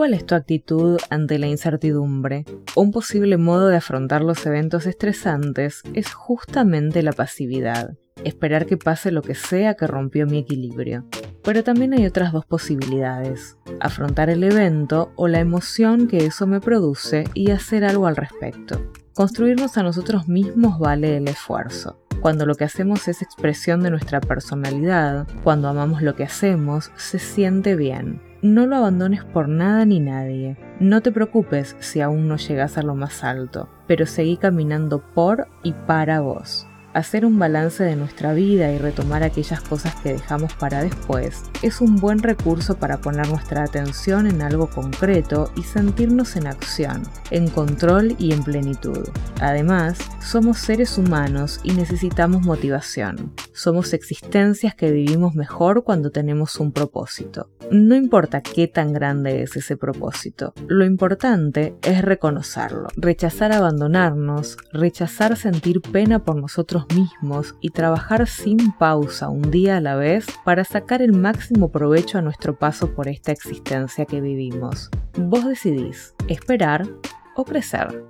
¿Cuál es tu actitud ante la incertidumbre? Un posible modo de afrontar los eventos estresantes es justamente la pasividad, esperar que pase lo que sea que rompió mi equilibrio. Pero también hay otras dos posibilidades, afrontar el evento o la emoción que eso me produce y hacer algo al respecto. Construirnos a nosotros mismos vale el esfuerzo. Cuando lo que hacemos es expresión de nuestra personalidad, cuando amamos lo que hacemos, se siente bien. No lo abandones por nada ni nadie. No te preocupes si aún no llegas a lo más alto, pero seguí caminando por y para vos. Hacer un balance de nuestra vida y retomar aquellas cosas que dejamos para después es un buen recurso para poner nuestra atención en algo concreto y sentirnos en acción, en control y en plenitud. Además, somos seres humanos y necesitamos motivación. Somos existencias que vivimos mejor cuando tenemos un propósito. No importa qué tan grande es ese propósito, lo importante es reconocerlo, rechazar abandonarnos, rechazar sentir pena por nosotros mismos y trabajar sin pausa un día a la vez para sacar el máximo provecho a nuestro paso por esta existencia que vivimos. Vos decidís esperar o crecer.